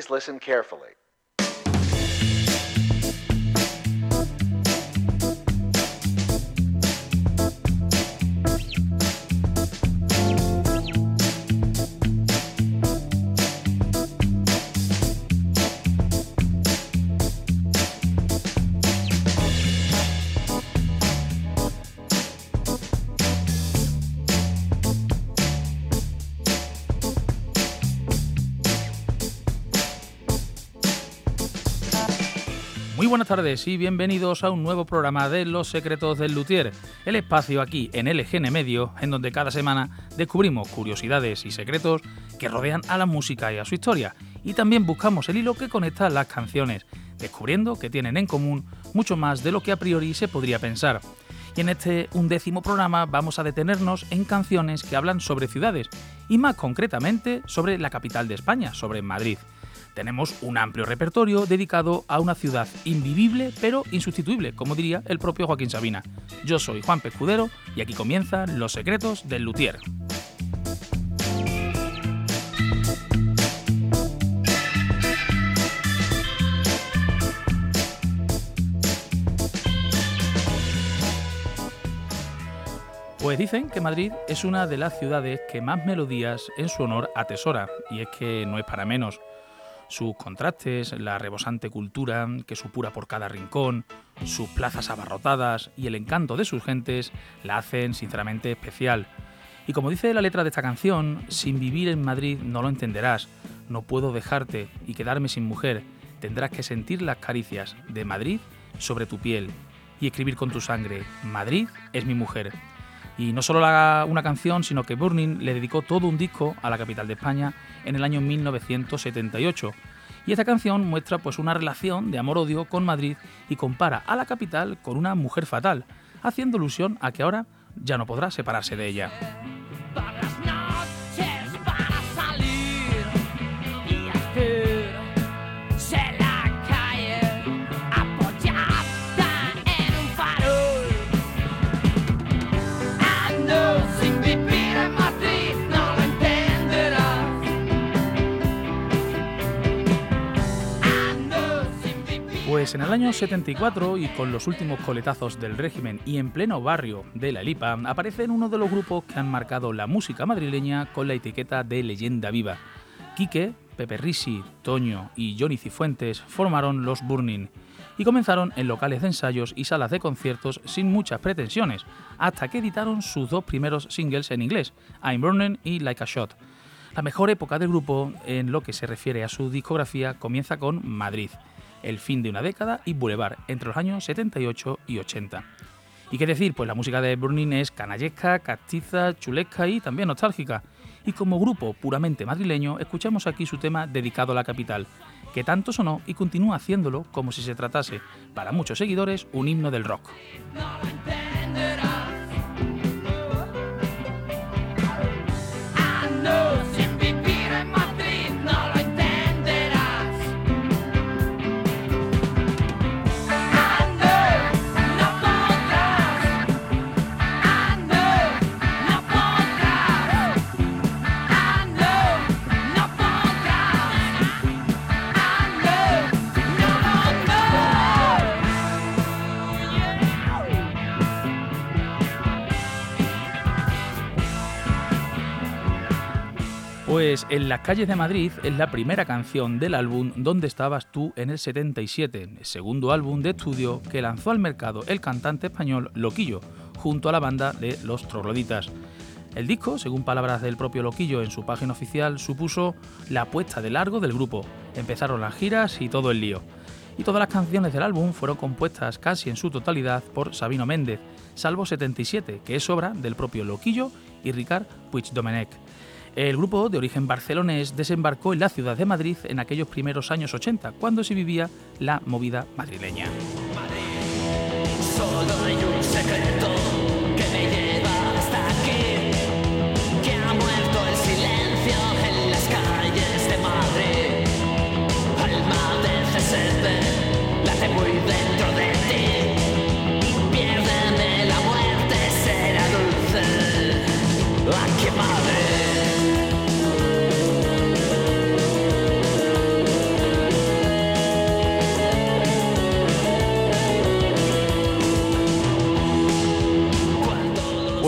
Please listen carefully. Buenas tardes y bienvenidos a un nuevo programa de Los Secretos del Luthier, el espacio aquí en LGN Medio, en donde cada semana descubrimos curiosidades y secretos que rodean a la música y a su historia, y también buscamos el hilo que conecta las canciones, descubriendo que tienen en común mucho más de lo que a priori se podría pensar. Y en este undécimo programa vamos a detenernos en canciones que hablan sobre ciudades, y más concretamente sobre la capital de España, sobre Madrid tenemos un amplio repertorio dedicado a una ciudad invivible pero insustituible, como diría el propio Joaquín Sabina. Yo soy Juan Pescudero y aquí comienzan los secretos del luthier. Pues dicen que Madrid es una de las ciudades que más melodías en su honor atesora, y es que no es para menos sus contrastes, la rebosante cultura que supura por cada rincón, sus plazas abarrotadas y el encanto de sus gentes la hacen sinceramente especial. Y como dice la letra de esta canción, sin vivir en Madrid no lo entenderás, no puedo dejarte y quedarme sin mujer, tendrás que sentir las caricias de Madrid sobre tu piel y escribir con tu sangre, Madrid es mi mujer. Y no solo una canción, sino que Burning le dedicó todo un disco a la capital de España en el año 1978. Y esta canción muestra pues una relación de amor-odio con Madrid y compara a la capital con una mujer fatal, haciendo alusión a que ahora ya no podrá separarse de ella. Pues en el año 74 y con los últimos coletazos del régimen y en pleno barrio de La Lipa, aparece en uno de los grupos que han marcado la música madrileña con la etiqueta de leyenda viva. Quique, Pepe Risi, Toño y Johnny Cifuentes formaron los Burning y comenzaron en locales de ensayos y salas de conciertos sin muchas pretensiones, hasta que editaron sus dos primeros singles en inglés, I'm Burning y Like a Shot. La mejor época del grupo en lo que se refiere a su discografía comienza con Madrid el fin de una década y Boulevard, entre los años 78 y 80. ¿Y qué decir? Pues la música de Burning es canallesca, castiza, chulesca y también nostálgica. Y como grupo puramente madrileño, escuchamos aquí su tema dedicado a la capital, que tanto sonó y continúa haciéndolo como si se tratase, para muchos seguidores, un himno del rock. Pues En las calles de Madrid es la primera canción del álbum Donde estabas tú en el 77, el segundo álbum de estudio que lanzó al mercado el cantante español Loquillo, junto a la banda de Los Trogloditas. El disco, según palabras del propio Loquillo en su página oficial, supuso la apuesta de largo del grupo. Empezaron las giras y todo el lío. Y todas las canciones del álbum fueron compuestas casi en su totalidad por Sabino Méndez, salvo 77, que es obra del propio Loquillo y Ricard Puigdomenech. El grupo, de origen barcelonés, desembarcó en la ciudad de Madrid en aquellos primeros años 80, cuando se vivía la movida madrileña.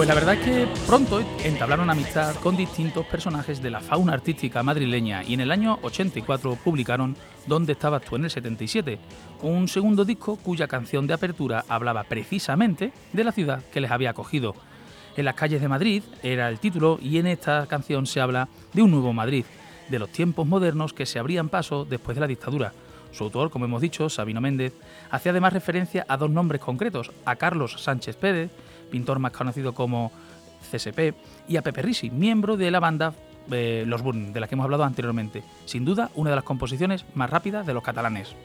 Pues la verdad es que pronto entablaron amistad con distintos personajes de la fauna artística madrileña y en el año 84 publicaron ¿Dónde estabas tú en el 77? Un segundo disco cuya canción de apertura hablaba precisamente de la ciudad que les había acogido. En las calles de Madrid era el título y en esta canción se habla de un nuevo Madrid, de los tiempos modernos que se abrían paso después de la dictadura. Su autor, como hemos dicho, Sabino Méndez, hacía además referencia a dos nombres concretos, a Carlos Sánchez Pérez, pintor más conocido como CSP, y a Pepe Risi, miembro de la banda eh, Los Burn, de la que hemos hablado anteriormente. Sin duda, una de las composiciones más rápidas de los catalanes.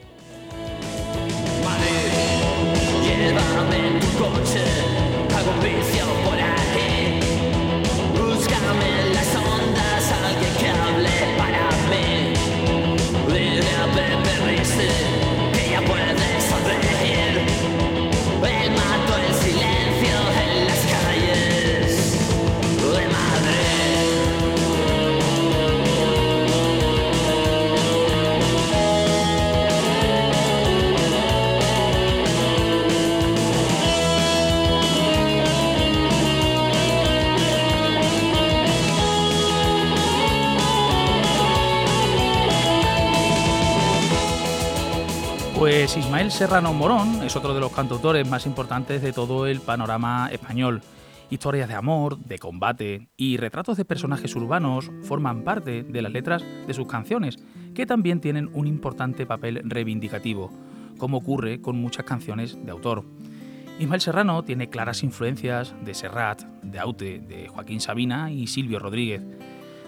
Ismael Serrano Morón es otro de los cantautores más importantes de todo el panorama español. Historias de amor, de combate y retratos de personajes urbanos forman parte de las letras de sus canciones, que también tienen un importante papel reivindicativo, como ocurre con muchas canciones de autor. Ismael Serrano tiene claras influencias de Serrat, de Aute, de Joaquín Sabina y Silvio Rodríguez.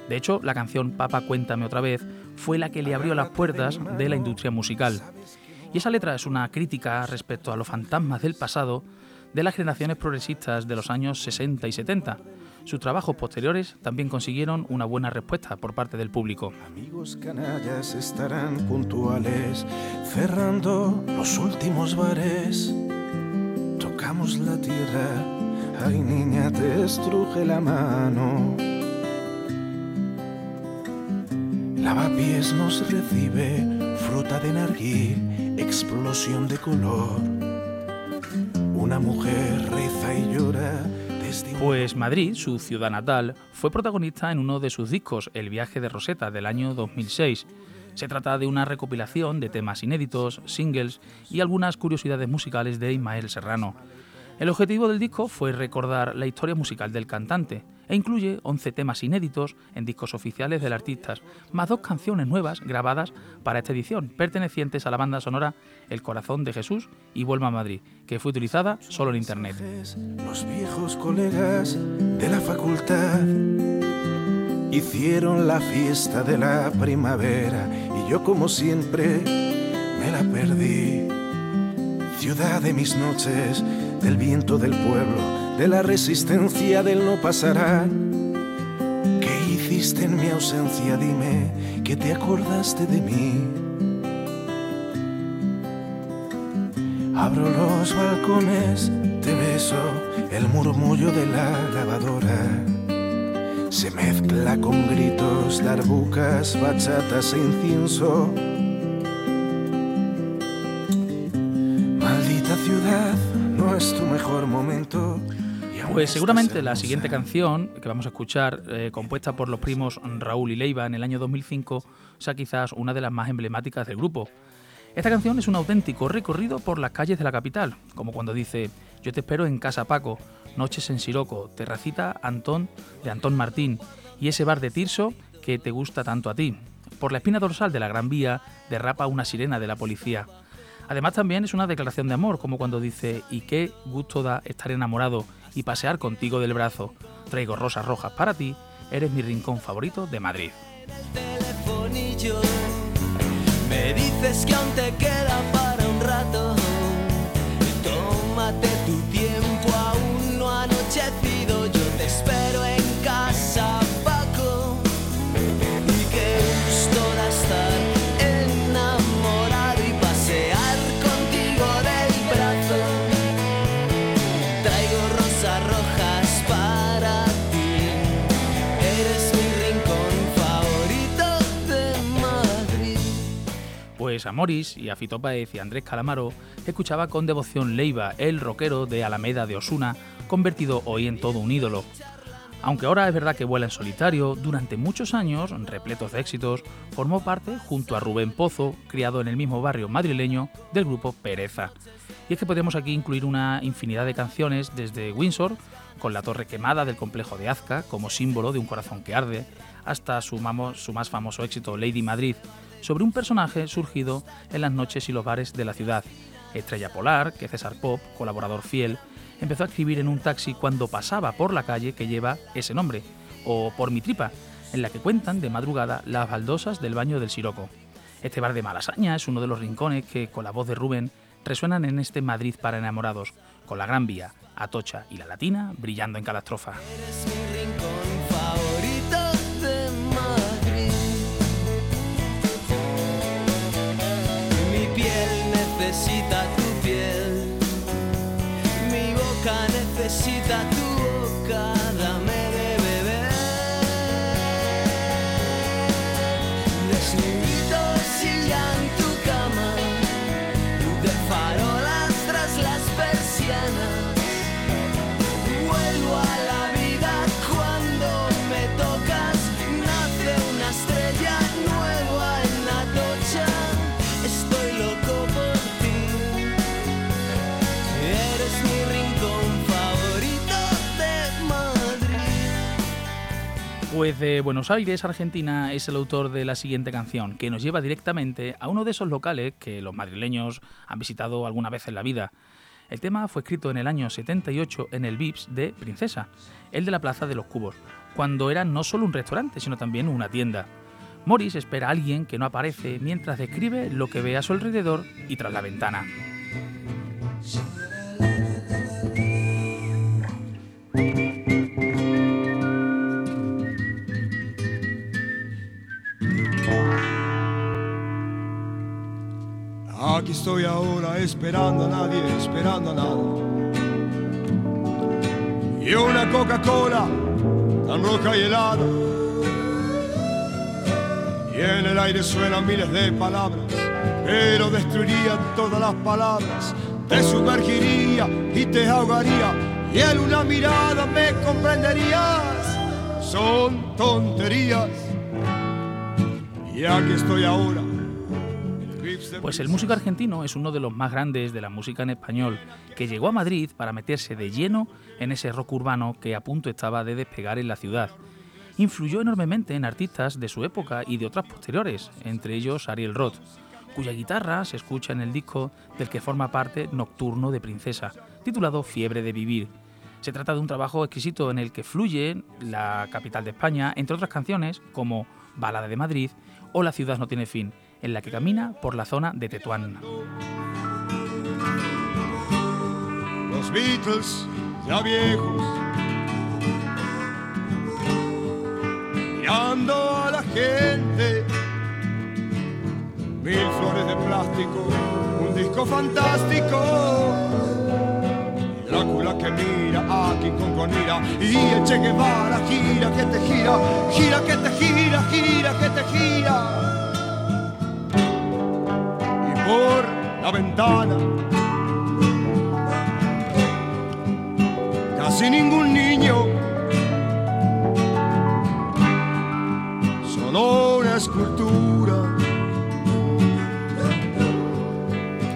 De hecho, la canción Papa Cuéntame otra vez fue la que le abrió las puertas de la industria musical. Y esa letra es una crítica respecto a los fantasmas del pasado de las generaciones progresistas de los años 60 y 70. Sus trabajos posteriores también consiguieron una buena respuesta por parte del público. Amigos canallas estarán puntuales, cerrando los últimos bares. Tocamos la tierra, ay niña, te estruje la mano. Lavapiés nos recibe, fruta de narguil explosión de color. Una mujer reza y llora. Pues Madrid, su ciudad natal, fue protagonista en uno de sus discos, El viaje de Rosetta, del año 2006. Se trata de una recopilación de temas inéditos, singles y algunas curiosidades musicales de Ismael Serrano. El objetivo del disco fue recordar la historia musical del cantante e incluye 11 temas inéditos en discos oficiales del artista, más dos canciones nuevas grabadas para esta edición, pertenecientes a la banda sonora El Corazón de Jesús y Vuelva a Madrid, que fue utilizada solo en Internet. Los viejos colegas de la facultad hicieron la fiesta de la primavera y yo como siempre me la perdí. Ciudad de mis noches del viento del pueblo, de la resistencia del no pasará. ¿Qué hiciste en mi ausencia? Dime que te acordaste de mí. Abro los balcones, te beso, el murmullo de la lavadora. Se mezcla con gritos, darbucas, bachatas e incienso. Maldita ciudad no es tu mejor momento. Pues seguramente la siguiente canción que vamos a escuchar, eh, compuesta por los primos Raúl y Leiva en el año 2005, sea quizás una de las más emblemáticas del grupo. Esta canción es un auténtico recorrido por las calles de la capital, como cuando dice Yo te espero en Casa Paco, Noches en Siroco, Terracita Antón de Antón Martín y ese bar de Tirso que te gusta tanto a ti. Por la espina dorsal de la Gran Vía derrapa una sirena de la policía. Además también es una declaración de amor, como cuando dice, y qué gusto da estar enamorado y pasear contigo del brazo. Traigo rosas rojas para ti, eres mi rincón favorito de Madrid. Me dices que aún te queda para un rato. Tómate tu tiempo, aún no. Morris y a Fito Páez y Andrés Calamaro escuchaba con devoción Leiva, el rockero de Alameda de Osuna, convertido hoy en todo un ídolo. Aunque ahora es verdad que vuela en solitario, durante muchos años, repletos de éxitos, formó parte, junto a Rubén Pozo, criado en el mismo barrio madrileño, del grupo Pereza. Y es que podemos aquí incluir una infinidad de canciones desde Windsor, con la torre quemada del complejo de Azca como símbolo de un corazón que arde, hasta su más famoso éxito Lady Madrid, sobre un personaje surgido en las noches y los bares de la ciudad. Estrella Polar, que César Pop, colaborador fiel, empezó a escribir en un taxi cuando pasaba por la calle que lleva ese nombre, o por mi tripa, en la que cuentan de madrugada las baldosas del baño del Siroco. Este bar de Malasaña es uno de los rincones que, con la voz de Rubén, resuenan en este Madrid para enamorados, con la Gran Vía, Atocha y la Latina brillando en cada estrofa. Pues de Buenos Aires, Argentina, es el autor de la siguiente canción, que nos lleva directamente a uno de esos locales que los madrileños han visitado alguna vez en la vida. El tema fue escrito en el año 78 en el Vips de Princesa, el de la Plaza de los Cubos, cuando era no solo un restaurante, sino también una tienda. Morris espera a alguien que no aparece mientras describe lo que ve a su alrededor y tras la ventana. Aquí estoy ahora esperando a nadie, esperando a nada. Y una Coca-Cola tan roja y helada. Y en el aire suenan miles de palabras, pero destruiría todas las palabras. Te sumergiría y te ahogaría. Y en una mirada me comprenderías. Son tonterías. Y aquí estoy ahora. Pues el músico argentino es uno de los más grandes de la música en español, que llegó a Madrid para meterse de lleno en ese rock urbano que a punto estaba de despegar en la ciudad. Influyó enormemente en artistas de su época y de otras posteriores, entre ellos Ariel Roth, cuya guitarra se escucha en el disco del que forma parte Nocturno de Princesa, titulado Fiebre de Vivir. Se trata de un trabajo exquisito en el que fluye la capital de España, entre otras canciones como Balada de Madrid o La ciudad no tiene fin, en la que camina por la zona de Tetuán. Los Beatles ya viejos, mirando a la gente, mil flores de plástico, un disco fantástico. Drácula que mira a King Kong con ira y el Che Guevara gira que te gira, gira que te gira, gira que te gira por la ventana. Casi ningún niño, solo una escultura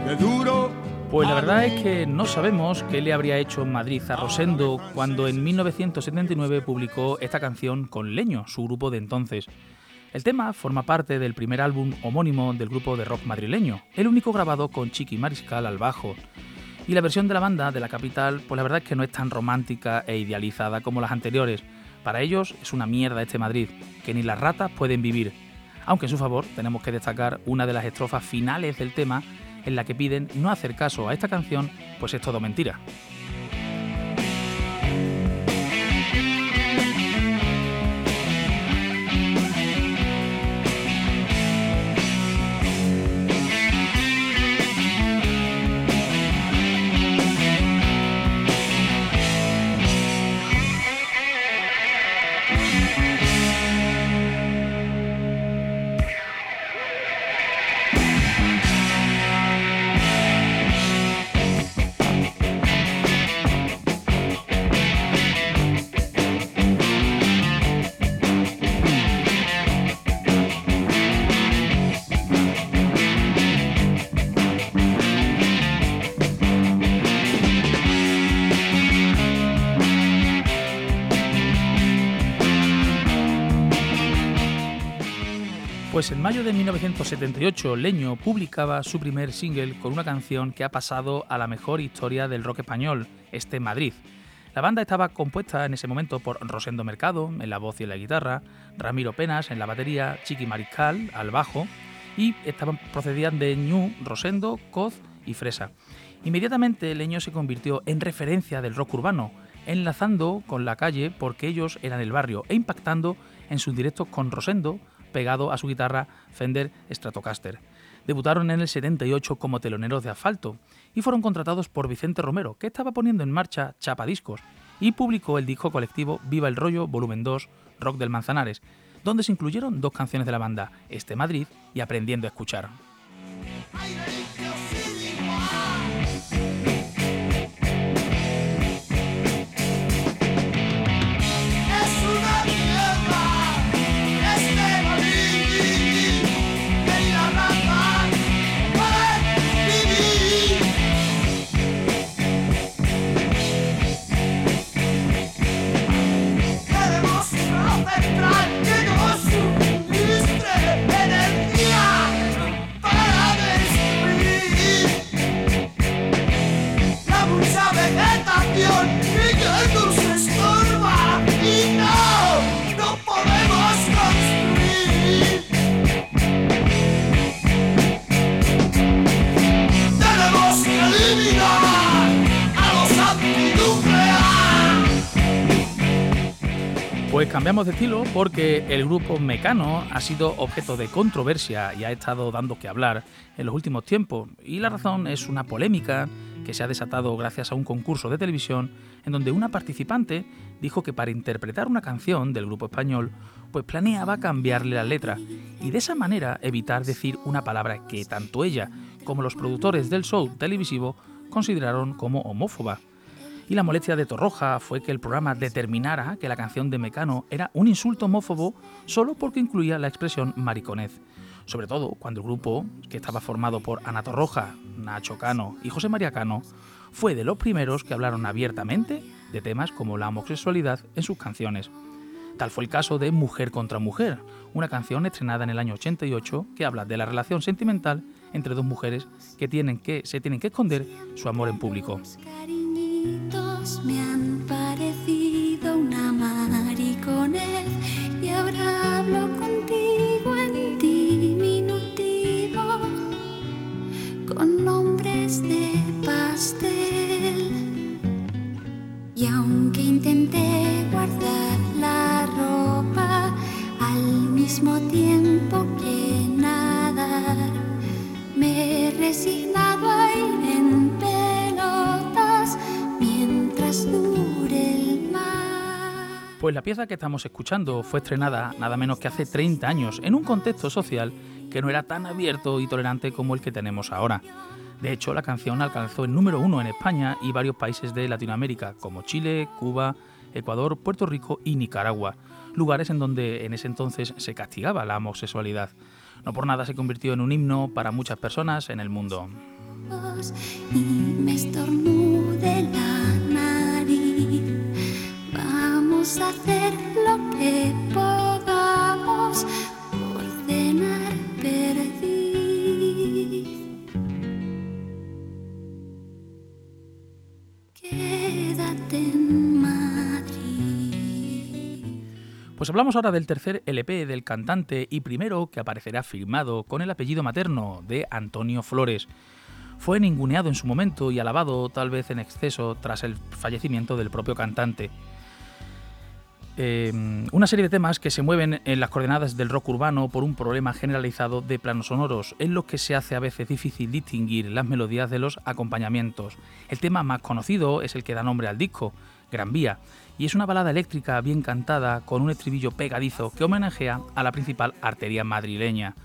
de duro. Pues la verdad es que no sabemos qué le habría hecho en Madrid a Rosendo cuando en 1979 publicó esta canción con Leño, su grupo de entonces. El tema forma parte del primer álbum homónimo del grupo de rock madrileño, el único grabado con Chiqui Mariscal al bajo. Y la versión de la banda de la capital, pues la verdad es que no es tan romántica e idealizada como las anteriores. Para ellos es una mierda este Madrid, que ni las ratas pueden vivir. Aunque en su favor tenemos que destacar una de las estrofas finales del tema en la que piden no hacer caso a esta canción, pues es todo mentira. Mayo de 1978, Leño publicaba su primer single con una canción que ha pasado a la mejor historia del rock español, este Madrid. La banda estaba compuesta en ese momento por Rosendo Mercado en la voz y en la guitarra, Ramiro Penas en la batería, Chiqui Mariscal al bajo y estaban procedían de Ñu, Rosendo, Coz y Fresa. Inmediatamente Leño se convirtió en referencia del rock urbano, enlazando con la calle porque ellos eran el barrio e impactando en sus directos con Rosendo, pegado a su guitarra Fender Stratocaster. Debutaron en el 78 como teloneros de asfalto y fueron contratados por Vicente Romero, que estaba poniendo en marcha Chapa Discos, y publicó el disco colectivo Viva el Rollo Volumen 2 Rock del Manzanares, donde se incluyeron dos canciones de la banda, Este Madrid y Aprendiendo a Escuchar. Cambiamos de estilo porque el grupo Mecano ha sido objeto de controversia y ha estado dando que hablar en los últimos tiempos. Y la razón es una polémica que se ha desatado gracias a un concurso de televisión en donde una participante dijo que para interpretar una canción del grupo español, pues planeaba cambiarle la letra y de esa manera evitar decir una palabra que tanto ella como los productores del show televisivo consideraron como homófoba y la molestia de Torroja fue que el programa determinara que la canción de Mecano era un insulto homófobo solo porque incluía la expresión mariconez. Sobre todo cuando el grupo, que estaba formado por Ana Torroja, Nacho Cano y José María Cano, fue de los primeros que hablaron abiertamente de temas como la homosexualidad en sus canciones. Tal fue el caso de Mujer contra Mujer, una canción estrenada en el año 88 que habla de la relación sentimental entre dos mujeres que, tienen que se tienen que esconder su amor en público me han parecido una mariconez y ahora hablo contigo en diminutivo con nombres de pastel. Y aunque intenté guardar la ropa al mismo tiempo Pues la pieza que estamos escuchando fue estrenada nada menos que hace 30 años en un contexto social que no era tan abierto y tolerante como el que tenemos ahora. De hecho, la canción alcanzó el número uno en España y varios países de Latinoamérica, como Chile, Cuba, Ecuador, Puerto Rico y Nicaragua, lugares en donde en ese entonces se castigaba la homosexualidad. No por nada se convirtió en un himno para muchas personas en el mundo. Hacer lo que podamos por cenar perdiz. Quédate en Madrid. Pues hablamos ahora del tercer LP del cantante y primero que aparecerá firmado con el apellido materno de Antonio Flores. Fue ninguneado en su momento y alabado tal vez en exceso tras el fallecimiento del propio cantante. Em, una serie de temas que se mueven en las coordenadas del rock urbano por un problema generalizado de planos sonoros, en los que se hace a veces difícil distinguir las melodías de los acompañamientos. El tema más conocido es el que da nombre al disco, Gran Vía, y es una balada eléctrica bien cantada con un estribillo pegadizo que homenajea a la principal arteria madrileña.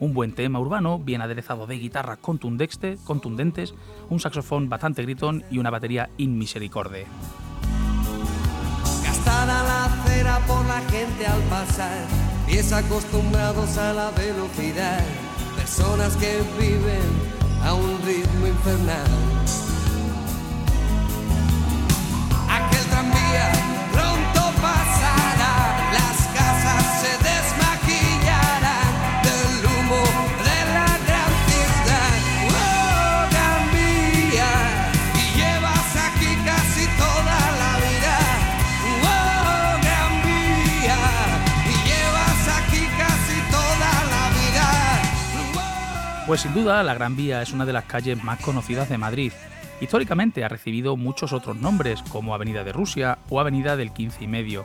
Un buen tema urbano, bien aderezado de guitarras contundentes, un saxofón bastante gritón y una batería inmisericorde la acera por la gente al pasar, pies acostumbrados a la velocidad, personas que viven a un ritmo infernal. Pues sin duda la Gran Vía es una de las calles más conocidas de Madrid. Históricamente ha recibido muchos otros nombres, como Avenida de Rusia o Avenida del 15 y medio.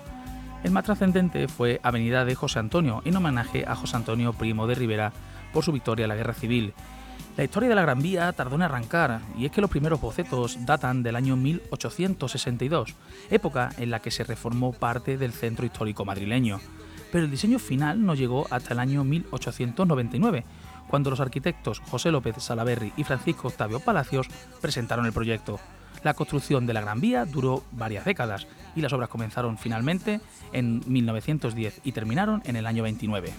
El más trascendente fue Avenida de José Antonio, en homenaje a José Antonio Primo de Rivera por su victoria en la Guerra Civil. La historia de la Gran Vía tardó en arrancar, y es que los primeros bocetos datan del año 1862, época en la que se reformó parte del centro histórico madrileño. Pero el diseño final no llegó hasta el año 1899, cuando los arquitectos José López Salaberry y Francisco Octavio Palacios presentaron el proyecto. La construcción de la Gran Vía duró varias décadas y las obras comenzaron finalmente en 1910 y terminaron en el año 29.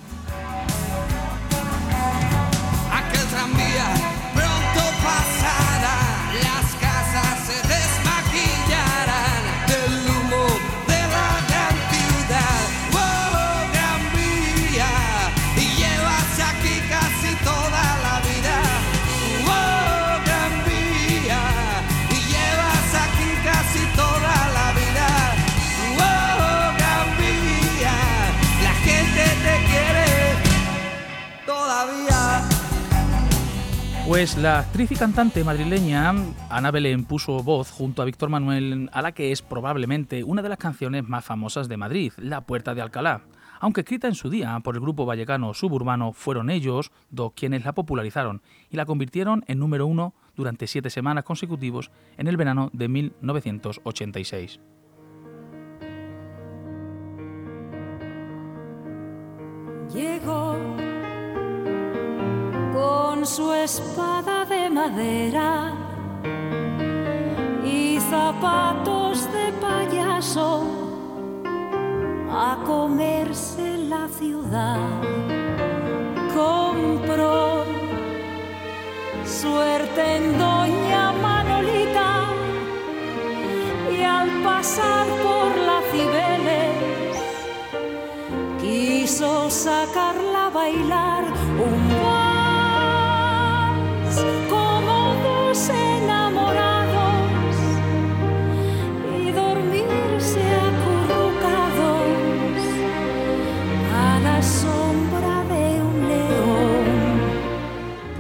Pues la actriz y cantante madrileña Ana Belén puso voz junto a Víctor Manuel a la que es probablemente una de las canciones más famosas de Madrid, La Puerta de Alcalá. Aunque escrita en su día por el grupo vallecano suburbano, fueron ellos dos quienes la popularizaron y la convirtieron en número uno durante siete semanas consecutivos en el verano de 1986. Llegó con su espada de madera y zapatos de payaso a comerse la ciudad. Compró suerte en Doña Manolita y al pasar por la Cibeles quiso sacarla a bailar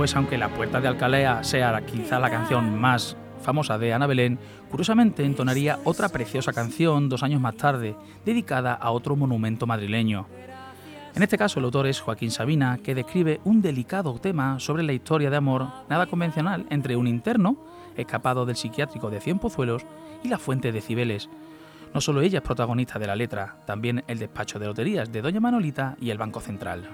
Pues aunque La Puerta de Alcalá sea quizá la canción más famosa de Ana Belén, curiosamente entonaría otra preciosa canción dos años más tarde, dedicada a otro monumento madrileño. En este caso el autor es Joaquín Sabina, que describe un delicado tema sobre la historia de amor nada convencional entre un interno, escapado del psiquiátrico de Cien Pozuelos, y la fuente de Cibeles. No solo ella es protagonista de la letra, también el despacho de loterías de Doña Manolita y el Banco Central.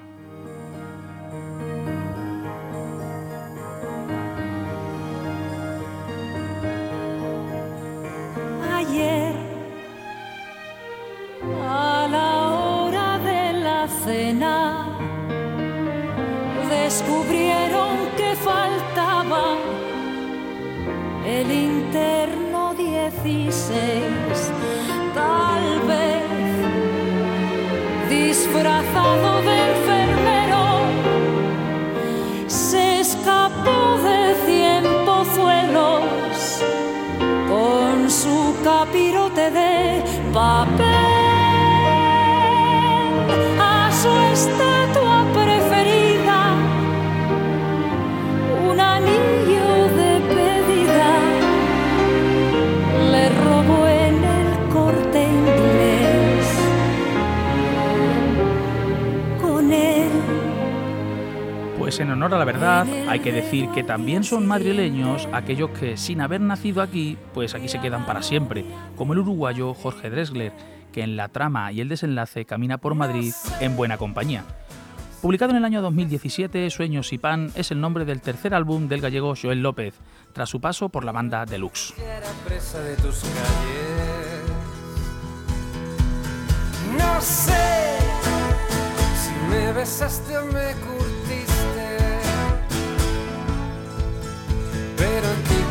Descubrieron que faltaba el interno 16, tal vez disfrazado de enfermero, se escapó de cien pozuelos con su capirote de papel. Pues en honor a la verdad, hay que decir que también son madrileños aquellos que sin haber nacido aquí, pues aquí se quedan para siempre, como el uruguayo Jorge Dresgler que en la trama y el desenlace camina por Madrid en buena compañía. Publicado en el año 2017, Sueños y Pan es el nombre del tercer álbum del gallego Joel López, tras su paso por la banda Deluxe.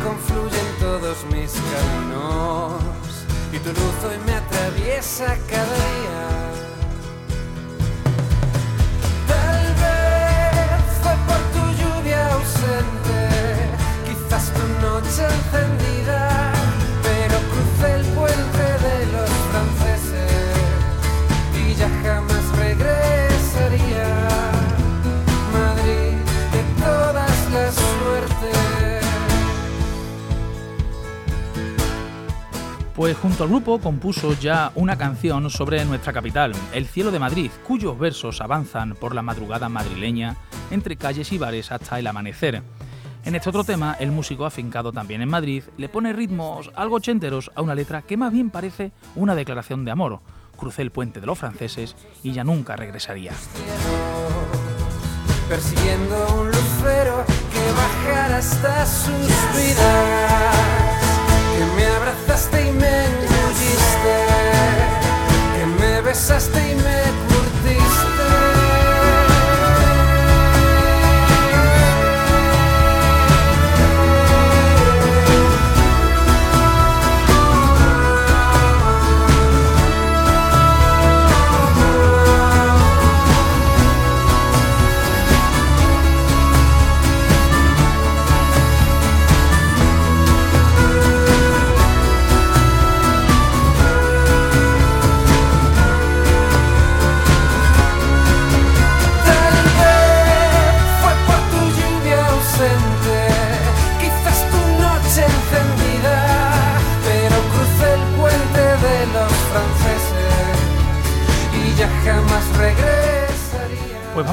Confluyen todos mis caminos y tu luz hoy me atraviesa cada día. Tal vez fue por tu lluvia ausente, quizás tu noche Pues junto al grupo compuso ya una canción sobre nuestra capital, El cielo de Madrid, cuyos versos avanzan por la madrugada madrileña entre calles y bares hasta el amanecer. En este otro tema, el músico afincado también en Madrid le pone ritmos algo ochenteros a una letra que más bien parece una declaración de amor. Crucé el puente de los franceses y ya nunca regresaría.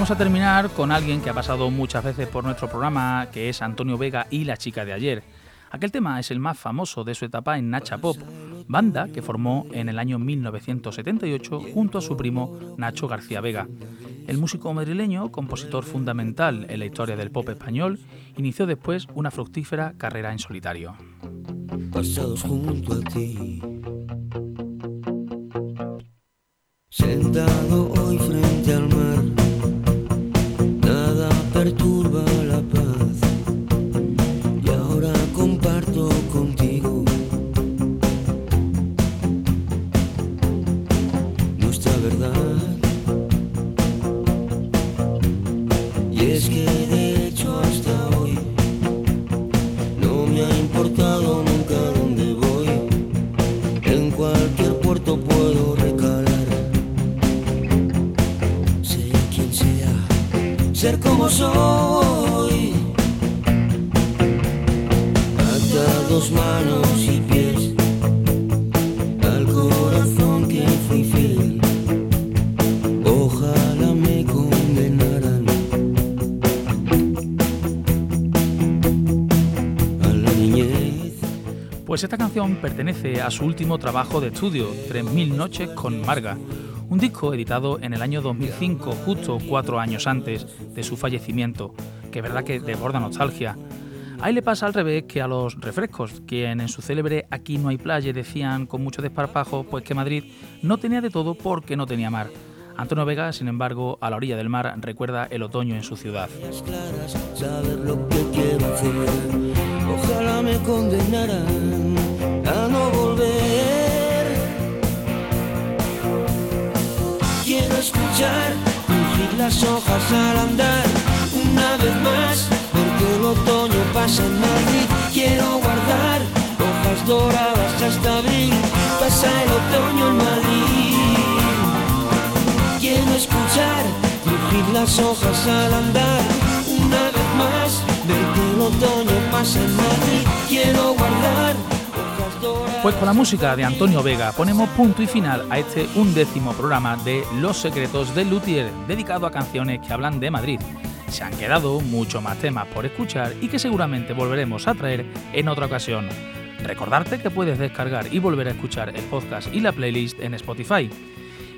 Vamos a terminar con alguien que ha pasado muchas veces por nuestro programa, que es Antonio Vega y la chica de ayer. Aquel tema es el más famoso de su etapa en Nacha Pop, banda que formó en el año 1978 junto a su primo Nacho García Vega. El músico madrileño, compositor fundamental en la historia del pop español, inició después una fructífera carrera en solitario. Pasados junto a ti, sentado hoy frente al mar perturba ser como soy. dos manos y pies al corazón que fui fiel. Ojalá me condenaran a la niñez. Pues esta canción pertenece a su último trabajo de estudio, 3000 noches con Marga un disco editado en el año 2005, justo cuatro años antes de su fallecimiento, que es verdad que desborda nostalgia. Ahí le pasa al revés que a los refrescos, quien en su célebre Aquí no hay playa decían con mucho desparpajo pues que Madrid no tenía de todo porque no tenía mar. Antonio Vega, sin embargo, a la orilla del mar recuerda el otoño en su ciudad. Escuchar crujir las hojas al andar. Una vez más, porque el otoño pasa en Madrid. Quiero guardar hojas doradas hasta abril. Pasa el otoño en Madrid. Quiero escuchar crujir las hojas al andar. Una vez más, ver que el otoño pasa en Madrid. Quiero guardar pues con la música de Antonio Vega ponemos punto y final a este undécimo programa de Los Secretos del Luthier, dedicado a canciones que hablan de Madrid. Se han quedado mucho más temas por escuchar y que seguramente volveremos a traer en otra ocasión. Recordarte que puedes descargar y volver a escuchar el podcast y la playlist en Spotify.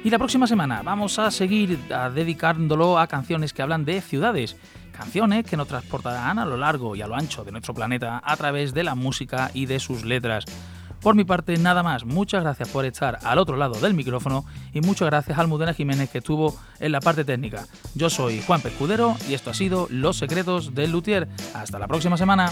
Y la próxima semana vamos a seguir dedicándolo a canciones que hablan de ciudades, canciones que nos transportarán a lo largo y a lo ancho de nuestro planeta a través de la música y de sus letras. Por mi parte, nada más. Muchas gracias por estar al otro lado del micrófono y muchas gracias al Mudena Jiménez que estuvo en la parte técnica. Yo soy Juan Pescudero y esto ha sido Los Secretos del Luthier. Hasta la próxima semana.